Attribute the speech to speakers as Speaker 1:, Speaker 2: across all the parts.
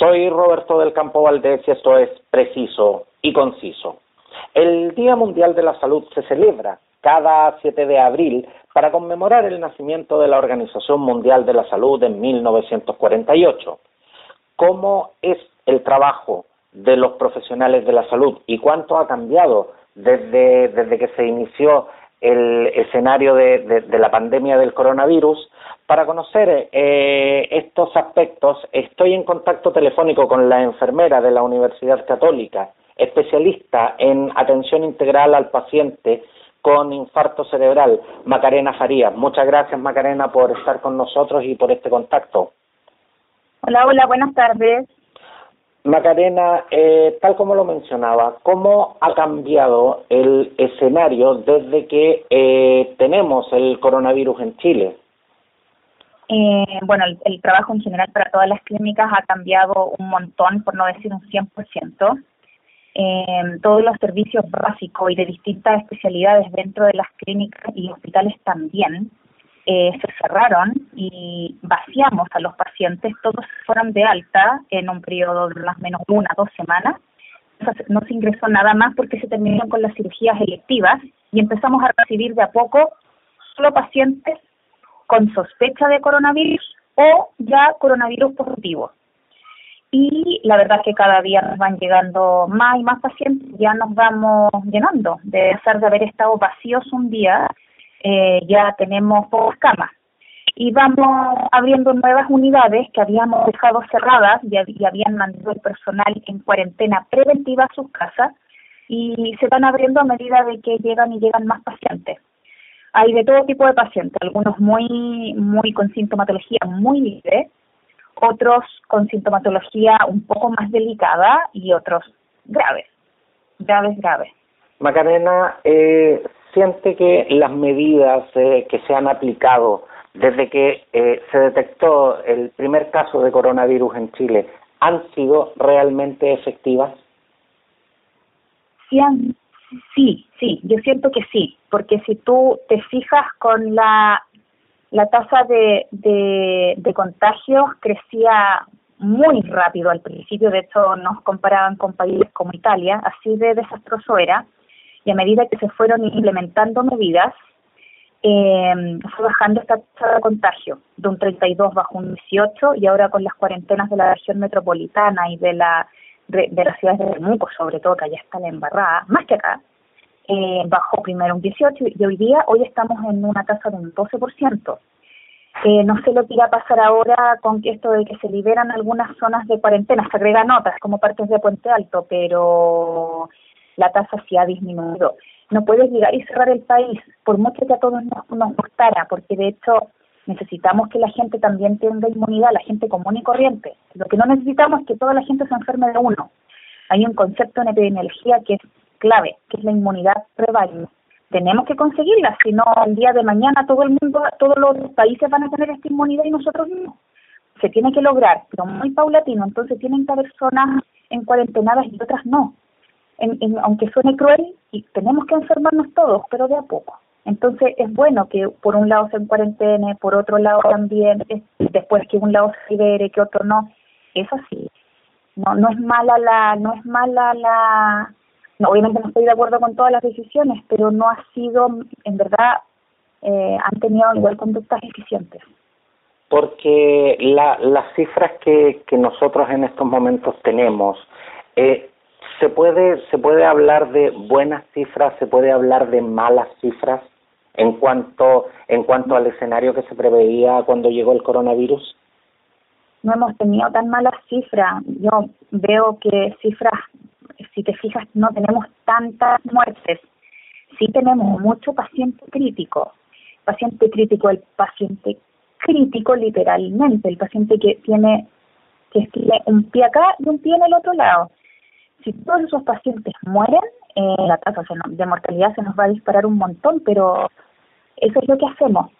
Speaker 1: Soy Roberto del Campo Valdés y esto es preciso y conciso. El Día Mundial de la Salud se celebra cada 7 de abril para conmemorar el nacimiento de la Organización Mundial de la Salud en 1948. ¿Cómo es el trabajo de los profesionales de la salud y cuánto ha cambiado desde, desde que se inició el escenario de, la pandemia del coronavirus. Para conocer eh, estos aspectos, estoy en contacto telefónico con la enfermera de la Universidad Católica, especialista en atención integral al paciente con infarto cerebral, Macarena Farías. Muchas gracias, Macarena, por estar con nosotros y por este contacto.
Speaker 2: Hola, hola, buenas tardes.
Speaker 1: Macarena, eh, tal como lo mencionaba, ¿cómo ha cambiado el escenario desde que eh, tenemos el coronavirus en Chile?
Speaker 2: Eh, bueno, el, trabajo en general para todas las clínicas ha cambiado un montón, por no decir un 100%. Eh, todos los servicios básicos y de distintas especialidades dentro de las clínicas y hospitales también eh, se cerraron y vaciamos a los pacientes, todos fueron de alta en un periodo de más o menos una, dos semanas. No se ingresó nada más porque se terminaron con las cirugías electivas y empezamos a recibir de a poco solo pacientes con sospecha de coronavirus o ya coronavirus positivo. Y la verdad es que cada día nos van llegando más y más pacientes, ya nos vamos llenando. De pesar de haber estado vacíos un día, eh, ya tenemos pocas camas y vamos abriendo nuevas unidades que habíamos dejado cerradas y, habían mandado el personal en cuarentena preventiva a sus casas y se van abriendo a medida de que llegan y llegan más pacientes. Hay de todo tipo de pacientes, algunos muy muy con sintomatología muy libre, otros con sintomatología un poco más delicada y otros graves, graves, graves.
Speaker 1: Macarena, eh, siente que las medidas eh, que se han aplicado desde que eh, se detectó el primer caso de coronavirus en Chile han sido realmente efectivas?
Speaker 2: Sí, sí, yo siento que sí, porque si tú te fijas con la, la tasa de, de, de contagios crecía muy rápido al principio, de hecho nos comparaban con países como Italia, así de desastroso era, y a medida que se fueron implementando medidas, eh, fue bajando esta tasa de contagio de un 32 bajo un 18 y ahora con las cuarentenas de la región metropolitana y de la de, las ciudades de Temuco, sobre todo que allá está la embarrada, más que acá, eh, bajó primero un 18 y hoy día, hoy estamos en una tasa de un 12%. Eh, no sé lo que irá a pasar ahora con esto de que se liberan algunas zonas de cuarentena, se agregan otras como partes de Puente Alto, pero la tasa sí ha disminuido. No puedes llegar y cerrar el país, por mucho que a todos nos, nos gustara, porque de hecho necesitamos que la gente también tenga inmunidad, la gente común y corriente. Lo que no necesitamos es que toda la gente se enferme de uno. Hay un concepto en epidemiología que es clave, que es la inmunidad prevalente. Tenemos que conseguirla, si no el día de mañana todo el mundo, todos los países van a tener esta inmunidad y nosotros no. Se tiene que lograr, pero muy paulatino, entonces tienen que haber zonas en cuarentenadas y otras no en, aunque suene cruel, y tenemos que enfermarnos todos, pero de a poco. Entonces es bueno que por un lado se en cuarentena, por otro lado también, después que un lado se libere, que otro no. Es así. No, no es mala la, no es mala la, no, obviamente no estoy de acuerdo con todas las decisiones, pero no ha sido, en verdad, eh, han tenido igual conductas eficientes.
Speaker 1: Porque la, las cifras que, que nosotros en estos momentos tenemos, eh, se puede se puede hablar de buenas cifras, se puede hablar de malas cifras en cuanto en cuanto al escenario que se preveía cuando llegó el coronavirus.
Speaker 2: No hemos tenido tan malas cifras. Yo veo que cifras, si te fijas, no tenemos tantas muertes. Sí tenemos mucho paciente crítico. Paciente crítico, el paciente crítico literalmente, el paciente que tiene que tiene un pie acá y un pie en el otro lado si todos esos pacientes mueren, eh, la tasa de mortalidad se nos va a disparar un montón, pero eso es lo que hacemos.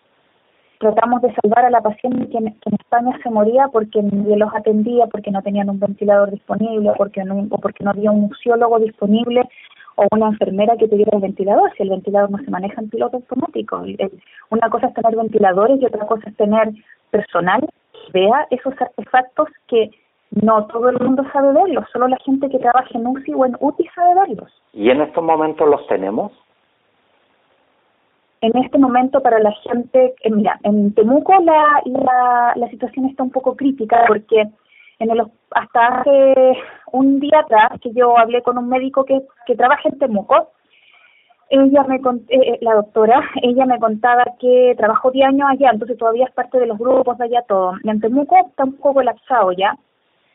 Speaker 2: Tratamos de salvar a la paciente que en, España se moría porque nadie los atendía, porque no tenían un ventilador disponible, porque no, o porque no había un museólogo disponible o una enfermera que tuviera el ventilador, si el ventilador no se maneja en piloto automático. Una cosa es tener ventiladores y otra cosa es tener personal que vea esos artefactos que No todo el mundo sabe verlos, solo la gente que trabaja en UCI o en UTI sabe verlos.
Speaker 1: ¿Y en estos momentos los tenemos?
Speaker 2: En este momento para la gente, eh, mira, en Temuco la, la, la situación está un poco crítica porque en el, hasta hace un día atrás que yo hablé con un médico que, que trabaja en Temuco, ella me eh, eh, la doctora, ella me contaba que trabajó 10 años allá, entonces todavía es parte de los grupos de allá todo. En Temuco está un poco colapsado ya,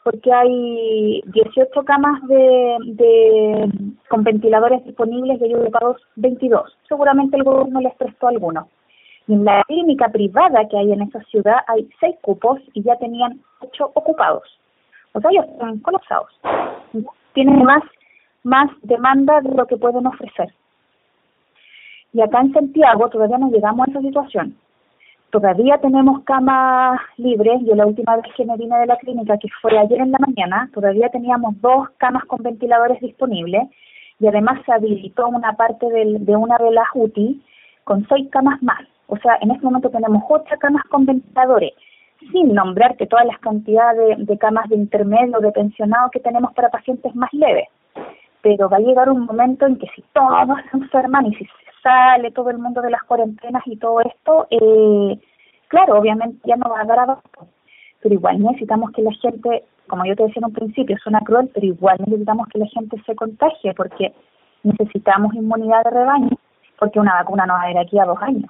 Speaker 2: porque hay 18 camas de, de con ventiladores disponibles y hay ocupados 22. Seguramente el gobierno les prestó algunos. Y en la clínica privada que hay en esa ciudad hay 6 cupos y ya tenían 8 ocupados. O sea, ellos están colapsados. Tienen más, más demanda de lo que pueden ofrecer. Y acá en Santiago todavía no llegamos a esa situación. Todavía tenemos camas libres. Yo la última vez que me vine de la clínica, que fue ayer en la mañana, todavía teníamos dos camas con ventiladores disponibles y además se habilitó una parte del, de una de las UTI con seis camas más. O sea, en este momento tenemos ocho camas con ventiladores, sin nombrar que todas las cantidades de, camas de intermedio, de pensionado que tenemos para pacientes más leves. Pero va a llegar un momento en que si todos se enferman y si sale todo el mundo de las cuarentenas y todo esto, eh, claro, obviamente ya no va a dar abasto. Pero igual necesitamos que la gente, como yo te decía en un principio, suena cruel, pero igual necesitamos que la gente se contagie porque necesitamos inmunidad de rebaño, porque una vacuna no va a ir aquí a dos años.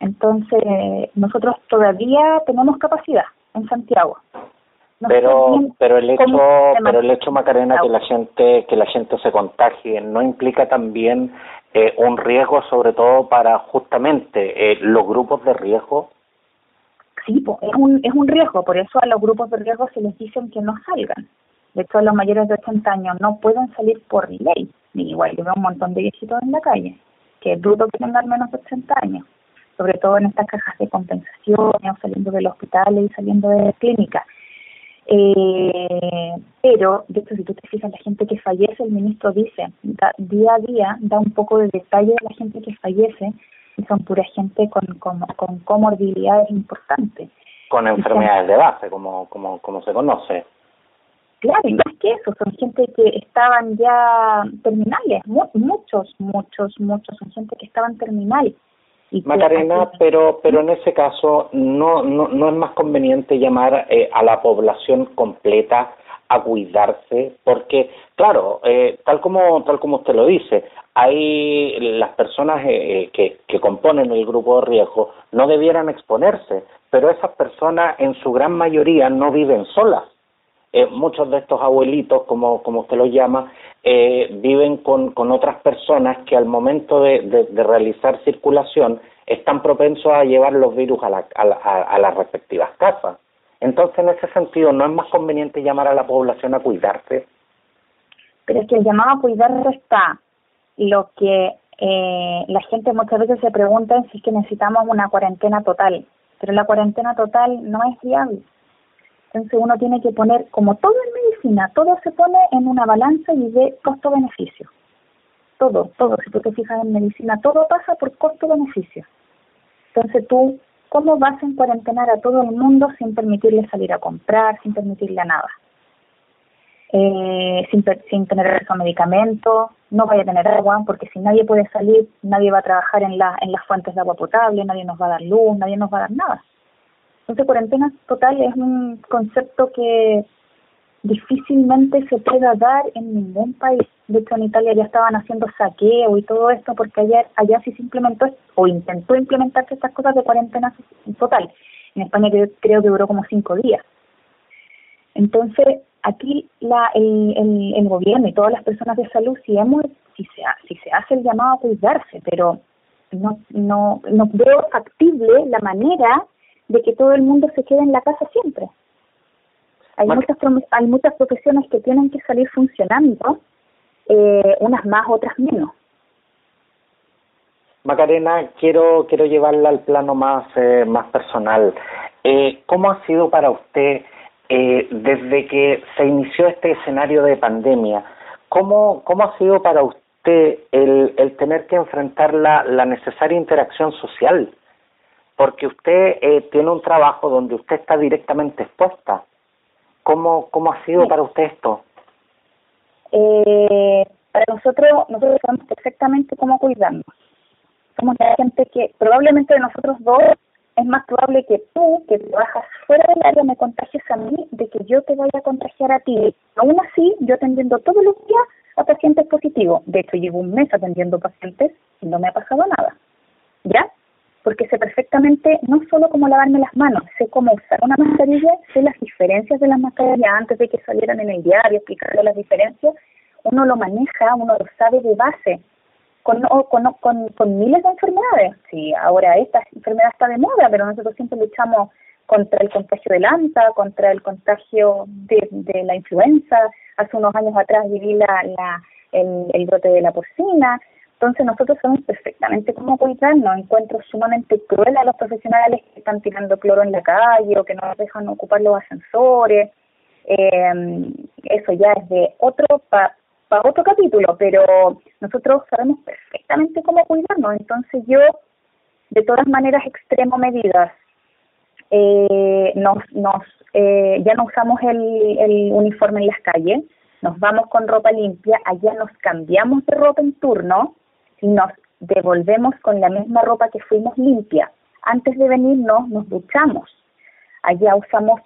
Speaker 2: Entonces, nosotros todavía tenemos capacidad en Santiago.
Speaker 1: pero pero el hecho pero el hecho Macarena que la gente que la gente se contagie no implica también eh, un riesgo sobre todo para justamente eh, los grupos de riesgo?
Speaker 2: Sí, pues, es, un, es un riesgo, por eso a los grupos de riesgo se les dicen que no salgan. De hecho, los mayores de 80 años no pueden salir por ley. ni igual, yo veo un montón de viejitos en la calle, que es bruto que tengan menos de 80 años, sobre todo en estas cajas de compensación, saliendo del hospital y saliendo de clínicas. Eh, pero, de hecho, si tú te fijas, la gente que fallece, el ministro dice, día a día, da un poco de detalle de la gente que fallece, y son pura gente con, con, con comorbilidades importantes.
Speaker 1: Con enfermedades de base, como, como, como se conoce.
Speaker 2: Claro, y más que eso, son gente que estaban ya terminales, muchos, muchos, muchos, son gente que estaban terminales
Speaker 1: Macarena, pero pero en ese caso no no, no es más conveniente llamar eh, a la población completa a cuidarse porque claro eh, tal como tal como usted lo dice hay las personas eh, que que componen el grupo de riesgo no debieran exponerse pero esas personas en su gran mayoría no viven solas eh, muchos de estos abuelitos, como, como usted los llama, eh, viven con, con otras personas que al momento de, de, realizar circulación están propensos a llevar los virus a, la, a, a, las respectivas casas. Entonces, en ese sentido, ¿no es más conveniente llamar a la población a cuidarse?
Speaker 2: Pero es que el llamado a cuidarse está lo que eh, la gente muchas veces se pregunta si es que necesitamos una cuarentena total, pero la cuarentena total no es viable. Entonces uno tiene que poner, como todo en medicina, todo se pone en una balanza y ve costo-beneficio. Todo, todo, si tú te fijas en medicina, todo pasa por costo-beneficio. Entonces tú, ¿cómo vas a cuarentenar a todo el mundo sin permitirle salir a comprar, sin permitirle a nada? Eh, sin, sin tener acceso a medicamentos, no vaya a tener agua, porque si nadie puede salir, nadie va a trabajar en las fuentes de agua potable, nadie nos va a dar luz, nadie nos va a dar nada. Entonces, cuarentena total es un concepto que difícilmente se pueda dar en ningún país. De hecho, en Italia ya estaban haciendo saqueo y todo esto porque allá, allá sí se implementó o intentó implementarse estas cosas de cuarentena total. En España creo, que duró como cinco días. Entonces, aquí la, el, el, el, gobierno y todas las personas de salud, si, hemos, si, se, si se hace el llamado a cuidarse, pero no, no, no veo factible la manera de que todo el mundo se quede en la casa siempre. Hay muchas hay muchas profesiones que tienen que salir funcionando, eh, unas más, otras menos.
Speaker 1: Macarena, quiero quiero llevarla al plano más eh, más personal. Eh, ¿Cómo ha sido para usted eh, desde que se inició este escenario de pandemia? ¿Cómo cómo ha sido para usted el el tener que enfrentar la la necesaria interacción social? Porque usted eh, tiene un trabajo donde usted está directamente expuesta. ¿Cómo, cómo ha sido para usted esto?
Speaker 2: Eh, para nosotros, nosotros sabemos perfectamente cómo cuidarnos. Somos la gente que probablemente de nosotros dos es más probable que tú, que trabajas fuera del área, me contagies a mí de que yo te vaya a contagiar a ti. Aún así, yo atendiendo todos los días a pacientes positivos. De hecho, llevo un mes atendiendo pacientes y no me ha pasado nada. ¿Ya? Porque sé perfectamente no solo cómo lavarme las manos, sé cómo usar una mascarilla, sé las diferencias de las mascarillas antes de que salieran en el diario, explicarle las diferencias. Uno lo maneja, uno lo sabe de base con, con, con, miles de enfermedades. Sí, ahora esta enfermedad está de moda, pero nosotros siempre luchamos contra el contagio del ANTA, contra el contagio de, de la influenza. Hace unos años atrás viví la, la, el, el brote de la porcina. Entonces nosotros sabemos perfectamente cómo cuidarnos. Encuentro sumamente cruel a los profesionales que están tirando cloro en la calle o que no dejan ocupar los ascensores. Eh, eso ya es de otro pa para otro capítulo, pero nosotros sabemos perfectamente cómo cuidarnos, entonces yo de todas maneras extremo medidas. Eh, nos, nos, eh, ya no usamos el, el uniforme en las calles, nos vamos con ropa limpia, allá nos cambiamos de ropa en turno y nos devolvemos con la misma ropa que fuimos limpia. Antes de venirnos nos duchamos. Allá usamos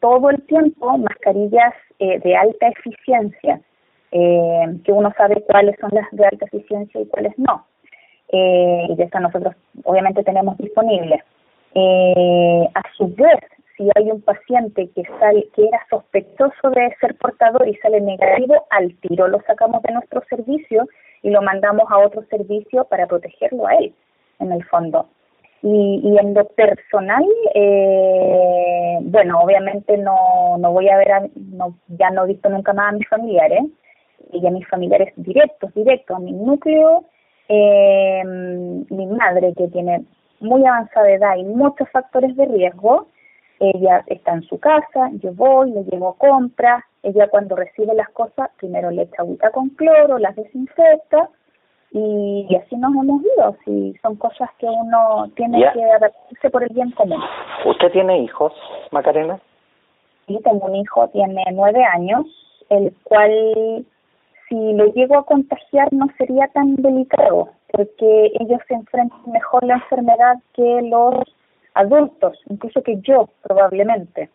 Speaker 2: todo el tiempo mascarillas eh, de alta eficiencia eh, que uno sabe cuáles son las de alta eficiencia y cuáles no. Eh, y de estas nosotros obviamente tenemos disponibles. Eh, a su vez, si hay un paciente que sale, que era sospechoso de ser portador y sale negativo, al tiro lo sacamos de nuestro servicio y lo mandamos a otro servicio para protegerlo a él, en el fondo. Y, y en lo personal, eh, bueno, obviamente no, no voy a ver, a, no, ya no he visto nunca más a mis familiares, y a mis familiares directos, directos, a mi núcleo, eh, mi madre que tiene muy avanzada edad y muchos factores de riesgo, ella está en su casa, yo voy, le llevo compras, ella cuando recibe las cosas primero le echa agüita con cloro, las desinfecta y, así nos hemos ido, si son cosas que uno tiene que adaptarse por el bien común.
Speaker 1: ¿Usted tiene hijos, Macarena?
Speaker 2: Sí, tengo un hijo, tiene nueve años, el cual si lo llego a contagiar no sería tan delicado, porque ellos se enfrentan mejor la enfermedad que los adultos, incluso que yo probablemente.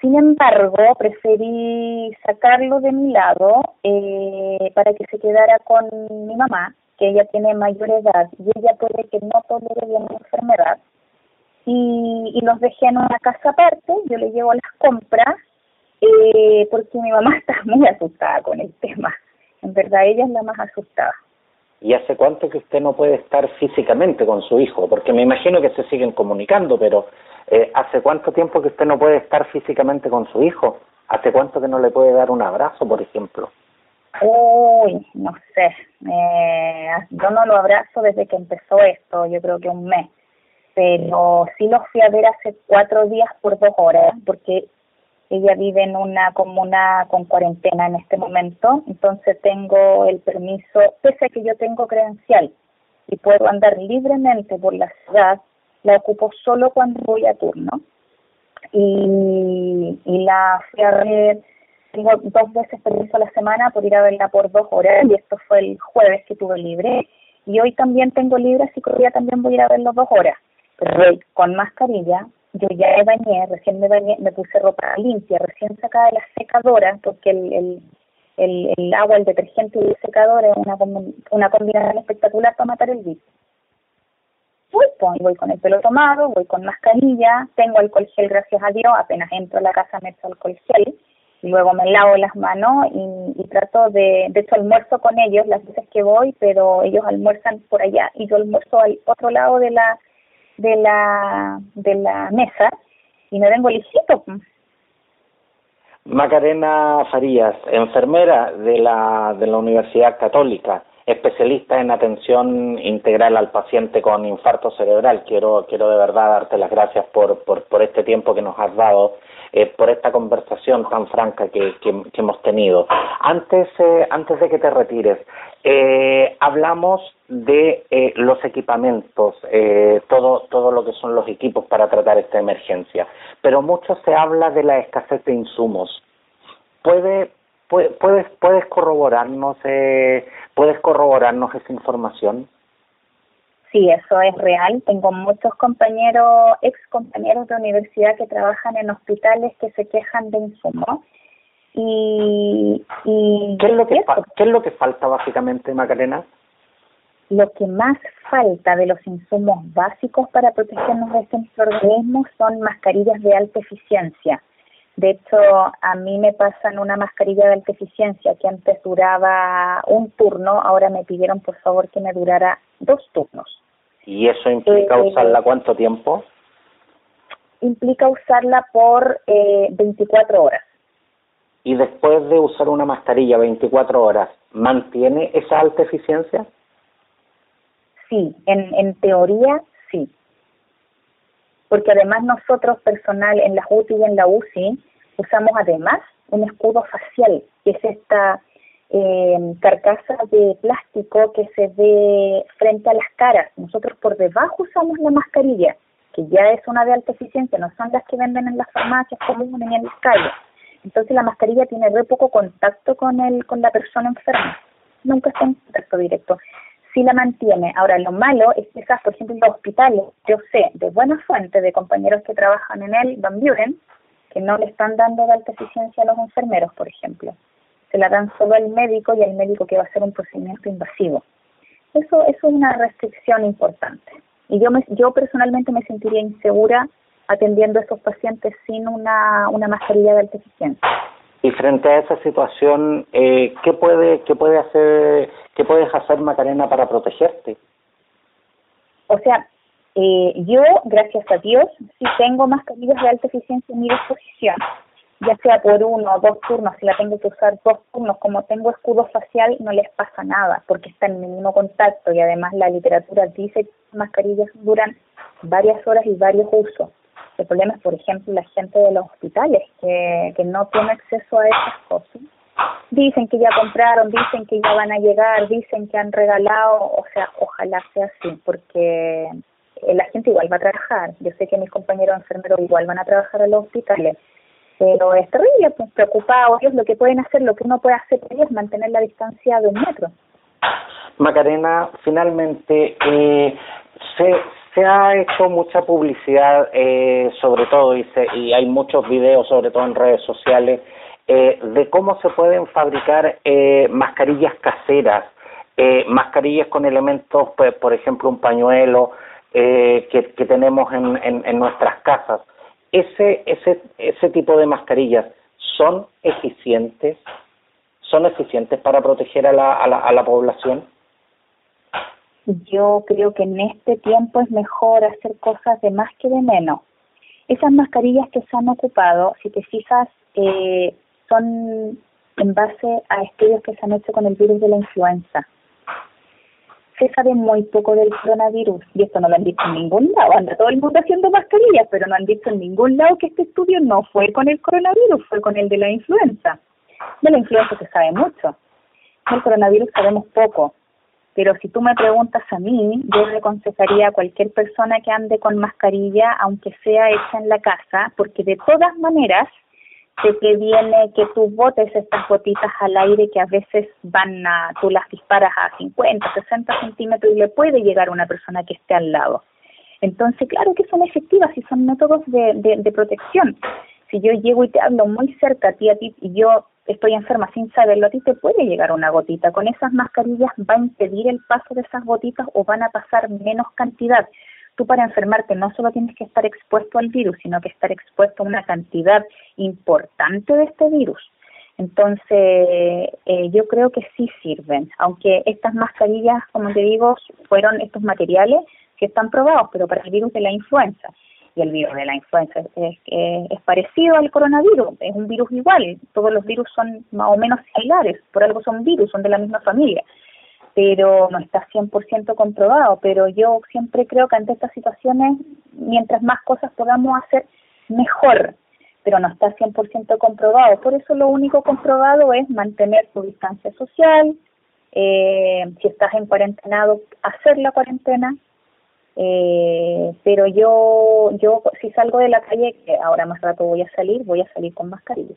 Speaker 2: Sin embargo, preferí sacarlo de mi lado eh, para que se quedara con mi mamá, que ella tiene mayor edad y ella puede que no tolere bien la enfermedad. Y, y los dejé en una casa aparte, yo le llevo las compras, eh, porque mi mamá está muy asustada con el tema. En verdad, ella es la más asustada.
Speaker 1: ¿Y hace cuánto que usted no puede estar físicamente con su hijo? Porque me imagino que se siguen comunicando, pero eh, ¿hace cuánto tiempo que usted no puede estar físicamente con su hijo? ¿Hace cuánto que no le puede dar un abrazo, por ejemplo?
Speaker 2: Uy, no sé. Eh, yo no lo abrazo desde que empezó esto, yo creo que un mes. Pero sí lo fui a ver hace cuatro días por dos horas, porque ella vive en una comuna con cuarentena en este momento, entonces tengo el permiso, pese a que yo tengo credencial y puedo andar libremente por la ciudad, la ocupo solo cuando voy a turno. Y, y la fui a ver, tengo dos veces permiso a la semana por ir a verla por dos horas, y esto fue el jueves que tuve libre. Y hoy también tengo libre, así que hoy también voy a ir a verlo dos horas. Pero con mascarilla, yo ya me bañé, recién me bañé, me puse ropa limpia, recién sacada de la secadora, porque el, el, el, el agua, el detergente y el secador es una, una combinación espectacular para matar el virus. Voy, pues, voy con el pelo tomado, voy con mascarilla, tengo alcohol gel, gracias a Dios, apenas entro a la casa me echo alcohol gel, luego me lavo las manos y, y trato de, de hecho almuerzo con ellos las veces que voy, pero ellos almuerzan por allá y yo almuerzo al otro lado de la de la, de la mesa y me vengo lisito.
Speaker 1: Macarena Farías, enfermera de la, de la Universidad Católica, especialista en atención integral al paciente con infarto cerebral. Quiero, quiero de verdad darte las gracias por, por, por este tiempo que nos has dado, eh, por esta conversación tan franca que, que, que hemos tenido. Antes, eh, antes de que te retires, Eh, hablamos de eh, los equipamientos, eh, todo, todo lo que son los equipos para tratar esta emergencia, pero mucho se habla de la escasez de insumos. ¿Puede, puedes, puedes corroborarnos, eh, puedes corroborarnos esa información?
Speaker 2: Sí, eso es real. Tengo muchos compañeros, ex compañeros de universidad que trabajan en hospitales que se quejan de insumos y, y
Speaker 1: ¿Qué, es lo que ¿Qué es lo que falta básicamente, Macarena?
Speaker 2: Lo que más falta de los insumos básicos para protegernos de este microorganismo son mascarillas de alta eficiencia. De hecho, a mí me pasan una mascarilla de alta eficiencia que antes duraba un turno, ahora me pidieron por favor que me durara dos turnos.
Speaker 1: ¿Y eso implica eh, usarla cuánto tiempo?
Speaker 2: Implica usarla por eh, 24 horas
Speaker 1: y después de usar una mascarilla 24 horas, ¿mantiene esa alta eficiencia?
Speaker 2: Sí, en, teoría sí. Porque además nosotros, personal en la UTI y en la UCI, usamos además un escudo facial, que es esta eh, carcasa de plástico que se ve frente a las caras. Nosotros por debajo usamos la mascarilla, que ya es una de alta eficiencia, no son las que venden en las farmacias comunes ni en las calles entonces la mascarilla tiene re poco contacto con el, con la persona enferma. Nunca está en contacto directo. Si la mantiene. Ahora, lo malo es que por ejemplo, en los hospitales, yo sé de buena fuente de compañeros que trabajan en el Van Buren, que no le están dando de alta eficiencia a los enfermeros, por ejemplo. Se la dan solo al médico y al médico que va a hacer un procedimiento invasivo. Eso, eso es una restricción importante. Y yo, me, yo personalmente me sentiría insegura atendiendo a estos pacientes sin una, una mascarilla de alta eficiencia.
Speaker 1: Y frente a esa situación, eh, ¿qué puede qué puede hacer qué puedes hacer Macarena para protegerte?
Speaker 2: O sea, eh, yo gracias a Dios sí tengo mascarillas de alta eficiencia en mi disposición, ya sea por uno o dos turnos, si la tengo que usar dos turnos, como tengo escudo facial no les pasa nada porque está en mínimo contacto y además la literatura dice que las mascarillas duran varias horas y varios usos. El problema es, por ejemplo, la gente de los hospitales que, que no tiene acceso a esas cosas. Dicen que ya compraron, dicen que ya van a llegar, dicen que han regalado, o sea, ojalá sea así, porque la gente igual va a trabajar. Yo sé que mis compañeros enfermeros igual van a trabajar en los hospitales, pero es terrible, pues. Ellos lo que pueden hacer, lo que uno puede hacer es mantener la distancia de un metro.
Speaker 1: Macarena, finalmente, eh, se, se ha hecho mucha publicidad, eh, sobre todo, y, y hay muchos videos, sobre todo en redes sociales, eh, de cómo se pueden fabricar eh, mascarillas caseras, eh, mascarillas con elementos, pues, por ejemplo, un pañuelo eh, que, que tenemos en, en, en nuestras casas. Ese, ese, ese tipo de mascarillas son eficientes, son eficientes para proteger a la, a la, a la población
Speaker 2: yo creo que en este tiempo es mejor hacer cosas de más que de menos. Esas mascarillas que se han ocupado, si te fijas, eh, son en base a estudios que se han hecho con el virus de la influenza. Se sabe muy poco del coronavirus y esto no lo han dicho en ningún lado. Anda todo el mundo haciendo mascarillas, pero no han dicho en ningún lado que este estudio no fue con el coronavirus, fue con el de la influenza. De la influenza se sabe mucho. Del coronavirus sabemos poco. Pero si tú me preguntas a mí, yo le aconsejaría a cualquier persona que ande con mascarilla, aunque sea hecha en la casa, porque de todas maneras te viene que tú botes estas gotitas al aire que a veces van a, tú las disparas a 50, 60 centímetros y le puede llegar a una persona que esté al lado. Entonces, claro que son efectivas y son métodos de, de, de protección. Si yo llego y te hablo muy cerca a ti, a ti, y yo estoy enferma sin saberlo, a ti te puede llegar una gotita. Con esas mascarillas va a impedir el paso de esas gotitas o van a pasar menos cantidad. Tú para enfermarte no solo tienes que estar expuesto al virus, sino que estar expuesto a una cantidad importante de este virus. Entonces, eh, yo creo que sí sirven, aunque estas mascarillas, como te digo, fueron estos materiales que están probados, pero para el virus de la influenza y el virus de la influenza es, es, parecido al coronavirus, es un virus igual, todos los virus son más o menos similares, por algo son virus, son de la misma familia, pero no está 100% comprobado, pero yo siempre creo que ante estas situaciones, mientras más cosas podamos hacer, mejor, pero no está 100% comprobado, por eso lo único comprobado es mantener su distancia social, eh, si estás en cuarentenado, hacer la cuarentena, eh, pero yo, yo si salgo de la calle, que ahora más rato voy a salir, voy a salir con mascarilla.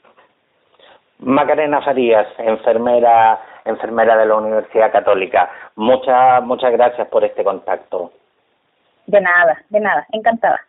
Speaker 1: Macarena Farías, enfermera, enfermera de la Universidad Católica. Muchas, muchas gracias por este contacto.
Speaker 2: De nada, de nada, encantada.